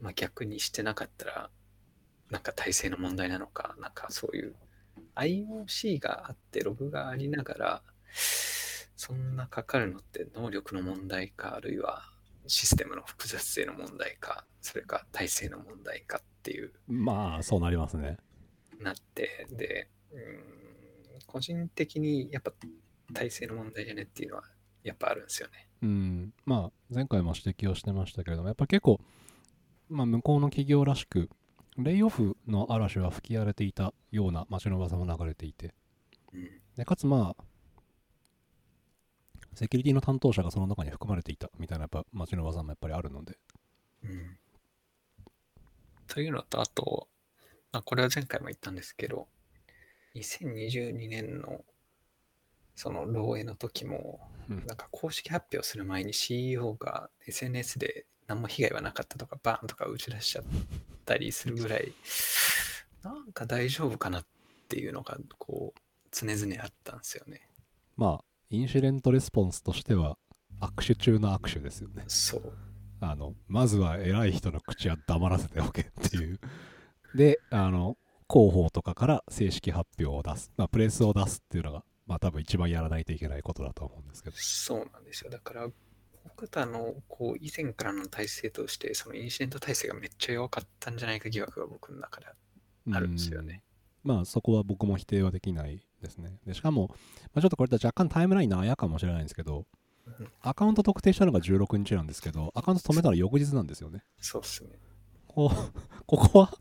まあ逆にしてなかったらなんか体制の問題なのかなんかそういう IOC があってログがありながらそんなかかるのって能力の問題かあるいはシステムの複雑性の問題かそれか体制の問題かっていうまあそうなりますね。なってでうーん個人的にやっぱ体制の問題じゃねっていうのはやっぱあるんですよね。うん、まあ前回も指摘をしてましたけれどもやっぱ結構、まあ、向こうの企業らしくレイオフの嵐は吹き荒れていたような街の噂も流れていて。うん。でかつまあセキュリティの担当者がその中に含まれていたみたいなやっぱ街の噂もやっぱりあるので。うん。というのと、あと、まあ、これは前回も言ったんですけど、2022年のその漏洩の時も、うんなんか公式発表する前に CEO が SNS で何も被害はなかったとかバーンとか打ち出しちゃったりするぐらい、なんか大丈夫かなっていうのが、こう、常々あったんですよね。まあ、インシデントレスポンスとしては、握手中の握手ですよね。そう。あの、まずは偉い人の口は黙らせておけっていう。で、あの、広報とかから正式発表を出す、まあ、プレスを出すっていうのが、まあ多分一番やらないといけないことだと思うんですけど。そうなんですよ。だから、僕たのこう以前からの体制として、そのインシデント体制がめっちゃ弱かったんじゃないか疑惑が僕の中であるんですよね。まあそこは僕も否定はできないですね。でしかも、まあ、ちょっとこれ若干タイムラインのあやかもしれないんですけどうん、アカウント特定したのが16日なんですけど、アカウント止めたら翌日なんですよね。そうっすね。ここは、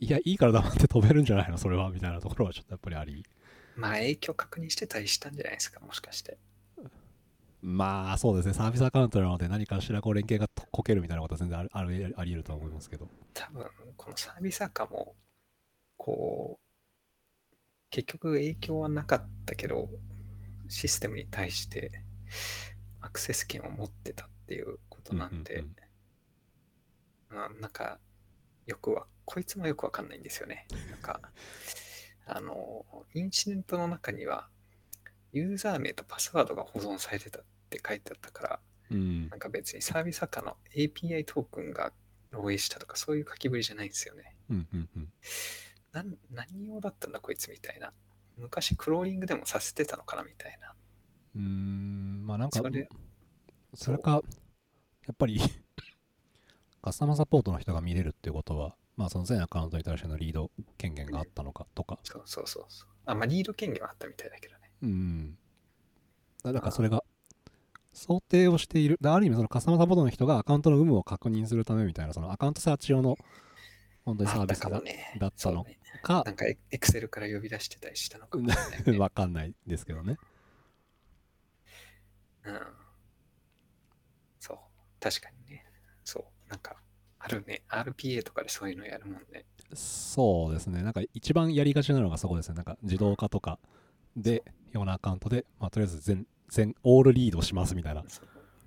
いや、いいから黙って止めるんじゃないの、それは、みたいなところはちょっとやっぱりあり。まあ影響確認してたりしたんじゃないですか、もしかして。まあそうですね、サービスアカウントなので何かしらこう連携がとこけるみたいなことは全然あるあり得るとは思いますけど。多分、このサービス赤も、こう、結局影響はなかったけど、システムに対してアクセス権を持ってたっていうことなんで、うんうんまあなんか、よくは、こいつもよくわかんないんですよね。なんか、あの、インシデントの中には、ユーザー名とパスワードが保存されてたって書いてあったから、うんなんか別にサービス赤の API トークンが漏洩したとかそういう書きぶりじゃないんですよね。うんうんうんなん何用だったんだこいつみたいな。昔クローリングでもさせてたのかなみたいな。うーんまあなんかそれそれかやっぱり カスタマーサポートの人が見れるっていうことはまあその全アカウントに対してのリード権限があったのかとかそうそうそうそう。あ、まあリード権限はあったみたいだけどね。うんだだからそれが想定をしているだある意味そのカスタマーサポートの人がアカウントの有無を確認するためみたいなそのアカウントサーチ用の本当にサービスだね。だったのそうねかなんかエクセルから呼び出してたりしたのか わかんないですけどねうん。そう。確かにね。そう。なんか、あるね。RPA とかでそういうのやるもんね。そうですね。なんか一番やりがちなのがそこですね。なんか自動化とかでようなアカウントで、まあ、とりあえず全全オールリードしますみたいな。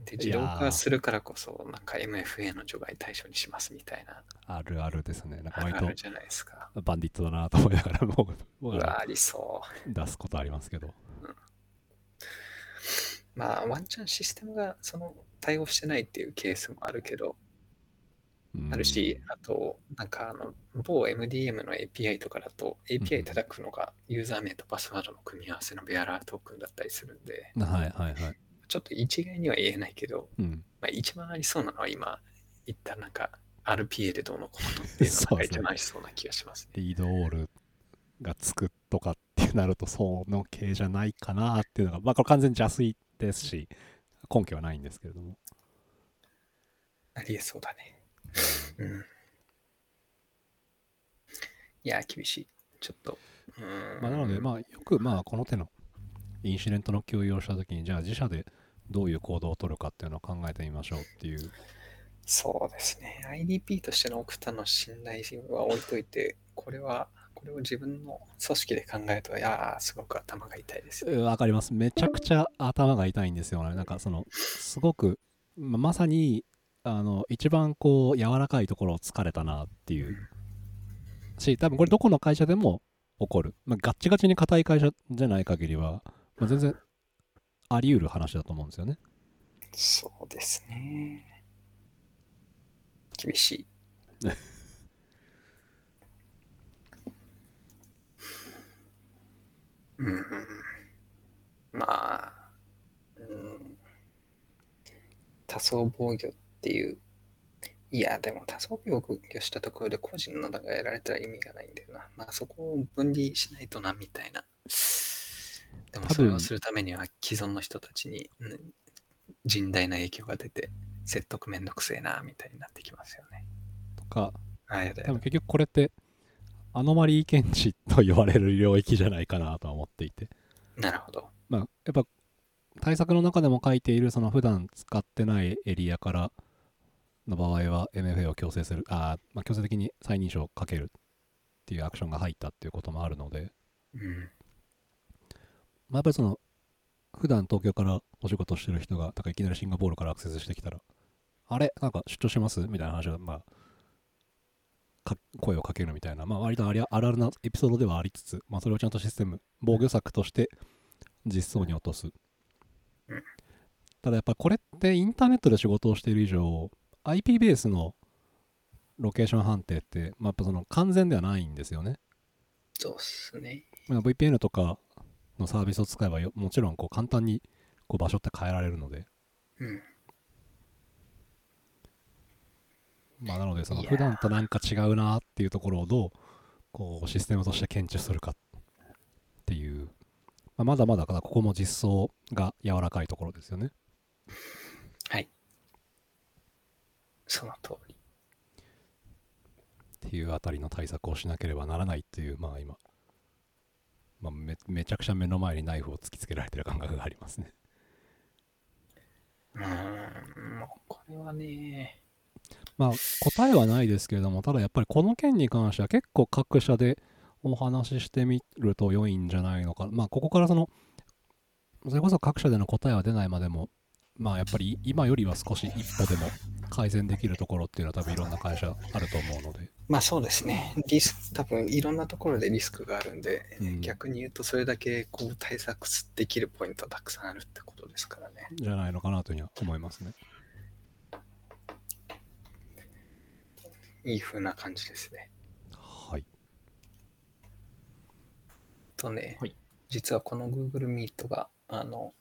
で、自動化するからこそ、なんか MFA の除外対象にしますみたいな、あるあるですね。なんかあ割とるじゃないですか。バンディットだなと思いながら僕 う僕はわ、ありそう。出すことありますけど。まあ、ワンチャンシステムがその対応してないっていうケースもあるけど、うんあるし、あと、なんかあの、某 MDM の API とかだと、API 叩くのがユーザー名とパスワードの組み合わせのベアラートークンだったりするんで、はいはいはい。ちょっと一概には言えないけど、うん。まあ、一番ありそうなのは今言ったなんか RPA でどうのこうのっていうのが 一番ありそうな気がしますね。リードオールがつくとかってなるとその系じゃないかなっていうのがまあこれ完全に邪推ですし根拠はないんですけれども。ありえそうだね。うん。いや、厳しい。ちょっと。うーんまあ、なので、まあ、よく、まあ、この手のインシデントの共有をしたときに、じゃあ自社でどういう行動を取るかっていうのを考えてみましょうっていう。そうですね。IDP としての奥田の信頼は置いといて、これは、これを自分の組織で考えると、いやー、すごく頭が痛いですよ。わかります。めちゃくちゃ頭が痛いんですよね。なんか、その、すごく、ままさに、あの、一番こう、柔らかいところを突かれたなっていう。し、多分これどこの会社でも起こる。まあ、ガッチガチに硬い会社じゃない限りは、まあ、全然あり得る話だと思うんですよね。そうですね。厳しい。うん。まあ、うん、多層防御っていう、いや、でも多層防御したところで個人の名が得られたら意味がないんだよな。まあそこを分離しないとな、みたいな。でもそれをするためには既存の人たちに、うん甚大な影響が出て、説得めんどくせえな、みたいになってきますよね。とか、あ、やだやだ多分結局これって、アノマリー検知と言われる領域じゃないかなとは思っていて。なるほど。まあ、やっぱ対策の中でも書いているその普段使ってないエリアからの場合は MFA を強制する、あーまあ、強制的に再認証をかけるっていうアクションが入ったっていうこともあるので、うん。まあ、やっぱりその、普段東京からお仕事してる人が、だからいきなりシンガポールからアクセスしてきたら、あれ？なんか出張します？みたいな話が、まあ、か声をかけるみたいな、まあ、割とありあるあるなエピソードではありつつ、まあ、それをちゃんとシステム、防御策として実装に落とす。うん。ただやっぱこれってインターネットで仕事をしている以上、IP ベースのロケーション判定って、まあ、やっぱその完全ではないんですよね。そうっすね。まあ VPN とかのサービスを使えばよもちろんこう簡単にこう場所って変えられるので、うん。まあ、なのでその普段となんか違うなっていうところをどうこうシステムとして検知するかっていう、まあ、まだまだここも実装が柔らかいところですよね。はい。その通り。っていうあたりの対策をしなければならないっていうまあ今、まあ、めめちゃくちゃ目の前にナイフを突きつけられてる感覚がありますね。うーん、もうこれはね、まあ答えはないですけれどもただやっぱりこの件に関しては結構各社でお話ししてみると良いんじゃないのかまあここからそのそれこそ各社での答えは出ないまでもまあやっぱり今よりは少し一歩でも改善できるところっていうのは多分いろんな会社あると思うのでまあそうですね。リス多分いろんなところでリスクがあるんで、うん逆に言うとそれだけこう対策できるポイントはたくさんあるってことですからね。じゃないのかなというふうには思いますね。いい風な感じですね。はい。とね、はい実はこの Google Meet が、あの、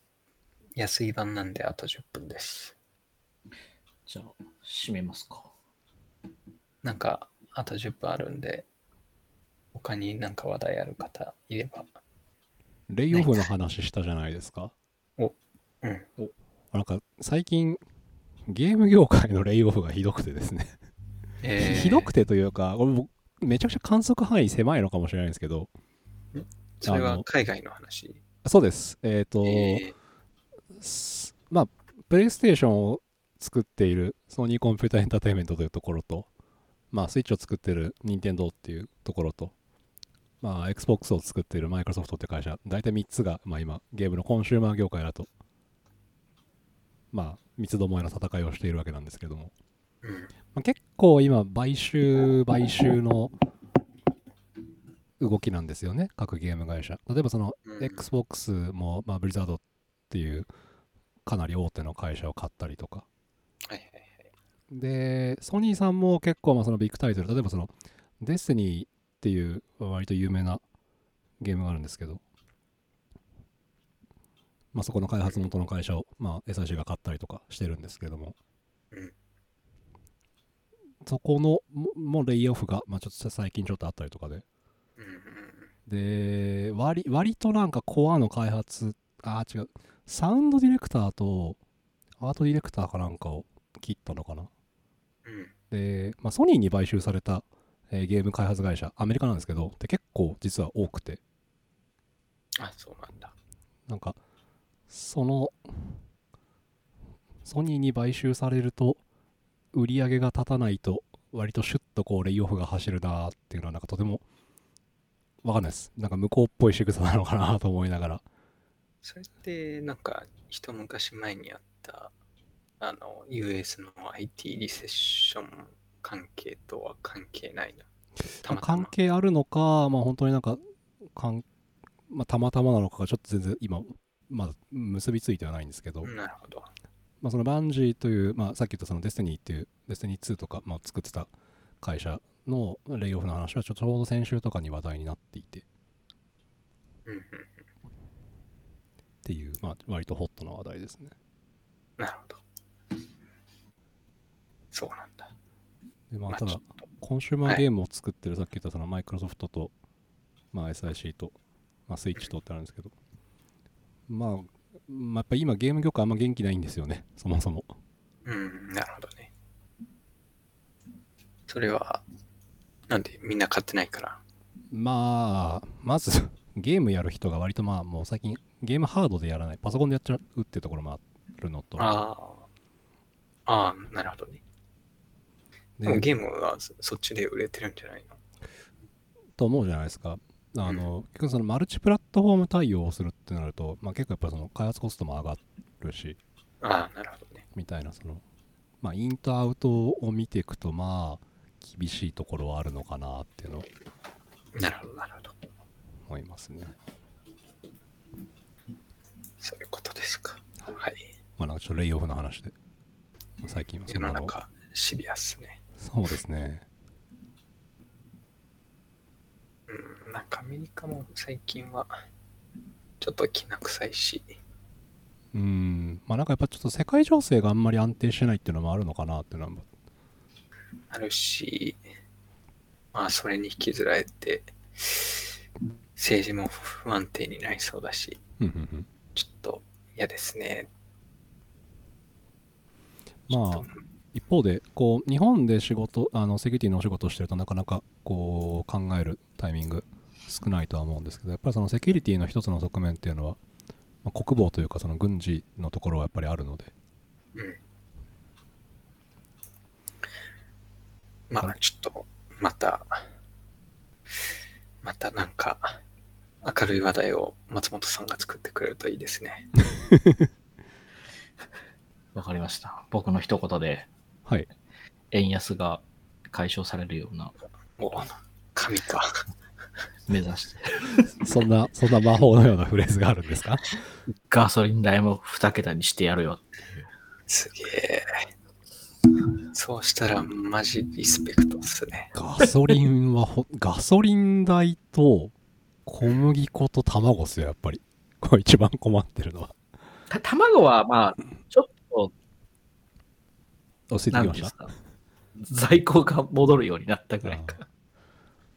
安い版なんであと10分です。じゃあ、締めますか。なんか、あと10分あるんで、他になんか話題ある方いれば。レイオフの話したじゃないですか。うん。なんか最近ゲーム業界のレイオフがひどくてですねえー ひどくてというか、これ僕めちゃくちゃ観測範囲狭いのかもしれないんですけど、それは海外の話？そうです。えっ、と、えすまあ、プレイステーションを作っているソニーコンピューターエンターテインメントというところと、まあ、スイッチを作っている任天堂っていうところと、まあ、Xbox を作っているマイクロソフトって会社、大体3つが、まあ、今、ゲームのコンシューマー業界だと、まあ、三つどもえの戦いをしているわけなんですけども。まあ、結構今、買収、買収の動きなんですよね、各ゲーム会社。例えばその、うん Xbox も、まあ、ブリザードっていうかなり大手の会社を買ったりとか。はいはいはい。で、ソニーさんも結構まあそのビッグタイトル、例えばその、デスティニーっていう割と有名なゲームがあるんですけど、まあそこの開発元の会社を、まあ SIC が買ったりとかしてるんですけども、うん。そこのもレイオフが、まあちょっと最近ちょっとあったりとかで、うんうん。で割割となんかコアの開発あー違うサウンドディレクターとアートディレクターかなんかを切ったのかな？うん。で、まあ、ソニーに買収された、えーゲーム開発会社アメリカなんですけどで結構実は多くてあ、そうなんだ。なんかそのソニーに買収されると売り上げが立たないと割とシュッとこうレイオフが走るなーっていうのはなんかとてもわかんないですなんか向こうっぽい仕草なのかなと思いながらそれって、なんか、一昔前にあった、あの、US の IT リセッション関係とは関係ないな。たまた関ま。係あるのか、まあ本当になんか、かんまあ、たまたまなのかがちょっと全然今、まだ結びついてはないんですけど、なるほど。まあ、その Bungie という、まあ、さっき言ったその Destiny っていう、 Destiny 2とか、まあ、作ってた会社のレイオフの話はちょちょうど先週とかに話題になっていてっうんうん。ていう、まあ、割とホットな話題ですね。なるほど。そうなんだ。でまあ、まあ、ただ。コンシューマーゲームを作ってる、さっき言ったそのマイクロソフトと、まあ、SIC と、まあ、スイッチとってあるんですけど、まあ、まあ、やっぱ今ゲーム業界あんま元気ないんですよね、そもそも。うん、なるほどね。それは、なんでみんな買ってないから。まあ、まず、ゲームやる人が割とまあ、もう最近、ゲームハードでやらない、パソコンでやっちゃうってところもあるのと、ああ。ああ、なるほどね。でもでゲームはそそっちで売れてるんじゃないの？と思うじゃないですか。あの、結局そのマルチプラットフォーム対応をするってなると、まあ、結構やっぱその開発コストも上がるし、ああ、なるほどね。みたいなその、まあ、インとアウトを見ていくと、まあ、厳しいところはあるのかなっていうのをなるほど、なるほど。思いますね。そういうことですか。はい。まあ、なんかちょっとレイオフの話で、最近はそ世のんなの中シビアっすね。そうですね。うん、なんかアメリカも最近はちょっときな臭いし、うん、まあなんかやっぱちょっと世界情勢があんまり安定してないっていうのもあるのかなっていうのは、あるし、まあそれに引きずられて、政治も不安定になりそうだし、うんうんうんちょっと嫌ですね。まあ一方でこう日本で仕事あのセキュリティのお仕事をしてるとなかなかこう考えるタイミング少ないとは思うんですけどやっぱりそのセキュリティの一つの側面っていうのは、まあ、国防というかその軍事のところはやっぱりあるのでうん。まあちょっと、また、またなんか、明るい話題を松本さんが作ってくれるといいですね。わかりました。僕の一言ではい円安が解消されるようなもう、神か。目指して。そんなそんな魔法のようなフレーズがあるんですか？ガソリン代も2桁にしてやるよ。すげえ。そうしたらマジリスペクトっすね。ガソリンはほ ガソリン代と小麦粉と卵っすよやっぱりこれ一番困ってるのはた卵はまあ、ちょっと、教えてきました？在庫が戻るようになったぐらいか。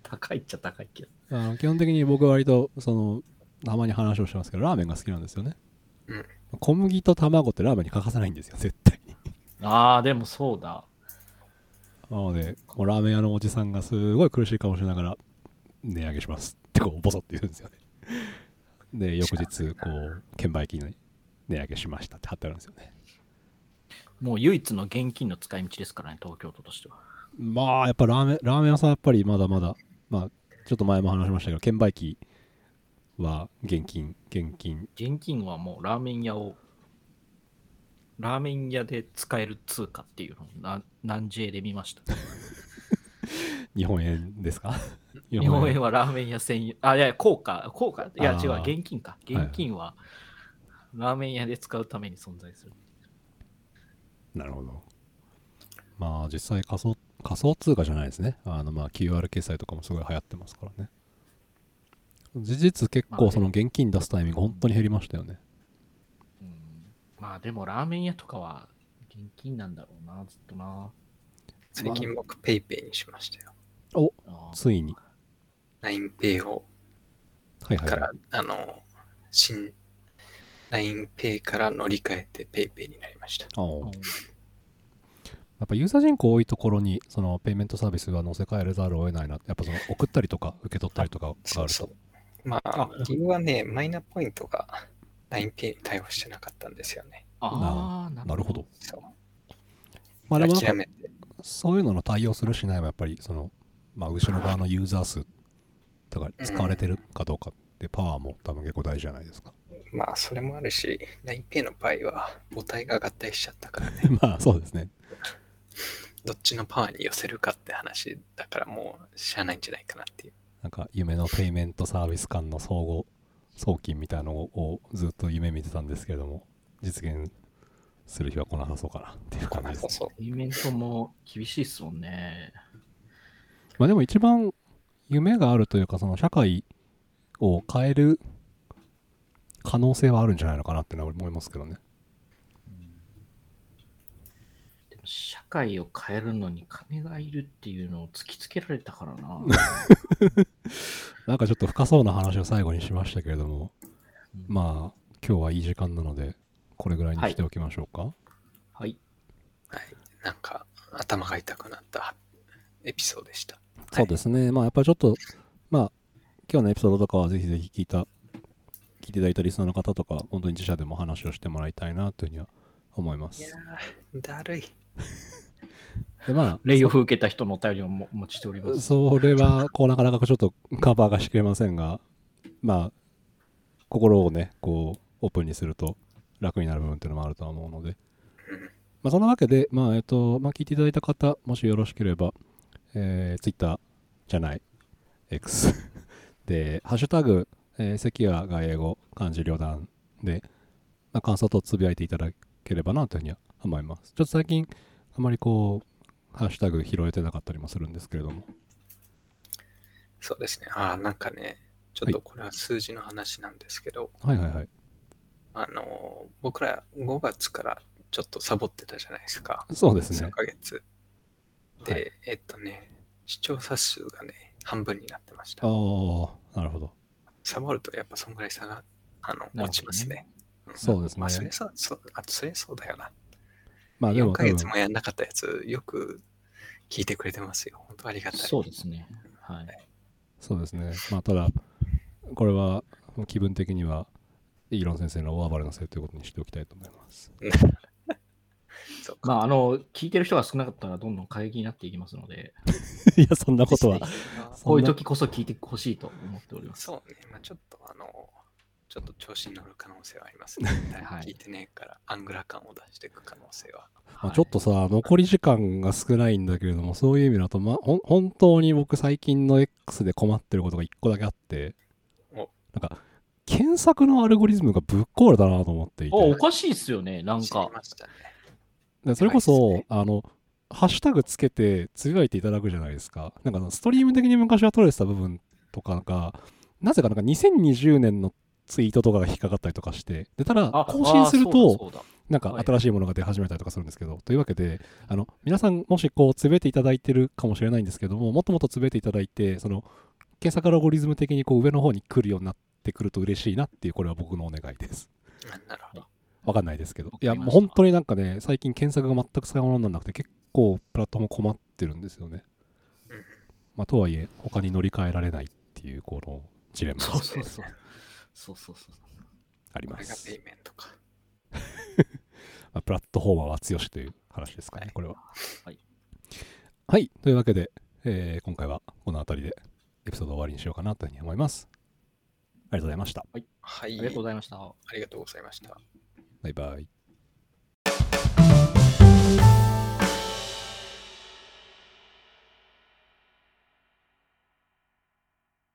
高いっちゃ高いけど。あの基本的に僕は割とそのたまに話をしてますけどラーメンが好きなんですよね、うん小麦と卵ってラーメンに欠かせないんですよ絶対にああ、でもそうだ。なのでラーメン屋のおじさんがすごい苦しい顔しながら値上げしますってこうボソって言うんですよねで翌日こう券売機に値上げしましたって貼ってあるんですよねもう唯一の現金の使い道ですからね、東京都としては。まあやっぱラーメンラーメン屋さんはやっぱりまだまだまあちょっと前も話しましたけど券売機は現金現金現金はもうラーメン屋を、ラーメン屋で使える通貨っていうのをな何 J で見ました。日本円ですか？日 日本円はラーメン屋専用。あ、いや、効果、効果。いや、違う、現金か。現金はラーメン屋で使うために存在する。なるほど。まあ実際仮想仮想通貨じゃないですね。あのまあ QR 決済とかもすごい流行ってますからね。事実結構その現金出すタイミング本当に減りましたよね。うん、まあでもラーメン屋とかは現金なんだろうな、ずっとな。最近僕 PayPay にしましたよ。おついに。LINEPay をはいはいはいから、。あの、新 LINEPay から乗り換えて PayPay になりました。やっぱユーザー人口多いところにそのペイメントサービスが載せ替えらざるを得ないな。やっぱその送ったりとか受け取ったりとかがあると。そうそう。まあ、理由はね、マイナポイントが LINEPay に対応してなかったんですよね。あーなるほど。そう。まあでも。そういうのの対応するしないもやっぱりその、まあ、後ろ側のユーザー数とか使われてるかどうかってパワーも多分結構大事じゃないですか。まあ、それもあるし、LINEPay の場合は母体が合体しちゃったからね、まあそうですね。どっちのパワーに寄せるかって話だからもうしゃあないんじゃないかなっていう。なんか夢のペイメントサービス間の相互送金みたいなのをずっと夢見てたんですけれども実現する日は来なさそうかなっていう感じです、ね。そう。ペイメントも厳しいっすもんね。まあでも一番夢があるというかその社会を変える可能性はあるんじゃないのかなってのは思いますけどね。でも社会を変えるのに金がいるっていうのを突きつけられたからな。なんかちょっと深そうな話を最後にしましたけれどもうんまあ今日はいい時間なのでこれぐらいにしておきましょうか。はい。はい。なんか、頭が痛くなったエピソードでした。そうですね。まあやっぱりちょっと、まあ今日のエピソードとかはぜひぜひ聞いた、聞いていただいたリスナーの方とか、本当に自社でも話をしてもらいたいなというふうには思います。いやー、だるい。でまあ、レイオフ受けた人のお便りをもお持ちしております。それは、こう、なかなかちょっとカバーがしきれませんが、まあ、心をね、こう、オープンにすると楽になる部分っていうのもあるとは思うので、まあ、そんなわけで、まあ、えっと、まあ、聞いていただいた方、もしよろしければ、えー、Twitter じゃない、X で、ハッシュタグ、えー、関谷が英語、漢字両断で、まあ、感想とつぶやいていただければなというふうには思います。ちょっと最近、あまりこう、ハッシュタグ拾えてなかったりもするんですけれども、そうですね。ああ、なんかね、ちょっとこれは数字の話なんですけど、はいはいはい。あの、僕ら5月からちょっとサボってたじゃないですか。そうですね数。ヶ月。で、はいえっとね、視聴者数がね、半分になってました。ああ、なるほど。サボるとやっぱそんぐらい差があのね落ちますね。んそうですねまあ、それそう、そう、あそれそうだよな。4まあでも多分ヶ月、もやんなかったやつ、よく聞いてくれてますよ。本当ありがたい。そうですね。はい。そうですね。まあただ、これは気分的には、イーロン先生の大暴れのせいということにしておきたいと思います。そうか。まあ、あの、聞いてる人が少なかったら、どんどん過激になっていきますので、いや、そんなことは。こういう時こそ聞いてほしいと思っております。そうね。まあちょっとあの、ちょっと調子に乗る可能性はありますね。はい聞いてねえから、アングラ感を出していく可能性は。まあ、ちょっとさ、残り時間が少ないんだけれども、そういう意味だと、まあ、本当に僕最近の X で困ってることが一個だけあってお、なんか、検索のアルゴリズムがぶっ壊れたなと思っていて。おおかしいっすよね、なんか。ね。でそれこそ、あの、ハッシュタグつけてつぶやいていただくじゃないですか。なんかストリーム的に昔は取れてた部分とかが、なぜかなんか2020年のツイートとかが引っかかったりとかして、で、ただあ更新するあと、なんか新しいものが出始めたりとかするんですけど、というわけで、あの、皆さんもしこう、つぶやいていただいてるかもしれないんですけども、もっともっとつぶやいていただいて、その、検索アルゴリズム的にこう上の方に来るようになってくると嬉しいなっていう、これは僕のお願いです。あなるほど。わかんないですけど。いや、もう本当になんかね、最近検索が全く使い物にならなくて、結構プラットフォーム困ってるんですよね。うんまあ、とはいえ、他に乗り換えられないっていう、このジレンマがそうそうそう。そうそうそう。ありますこれがペ。イメントか。まあ、プラットフォーマーは強しという話ですかね、はいこれは。はい。はい。というわけで、えー今回はこの辺りでエピソードを終わりにしようかなというふうに思います。ありがとうございました。はい。ありがとうございました。ありがとうございました。バイバイ。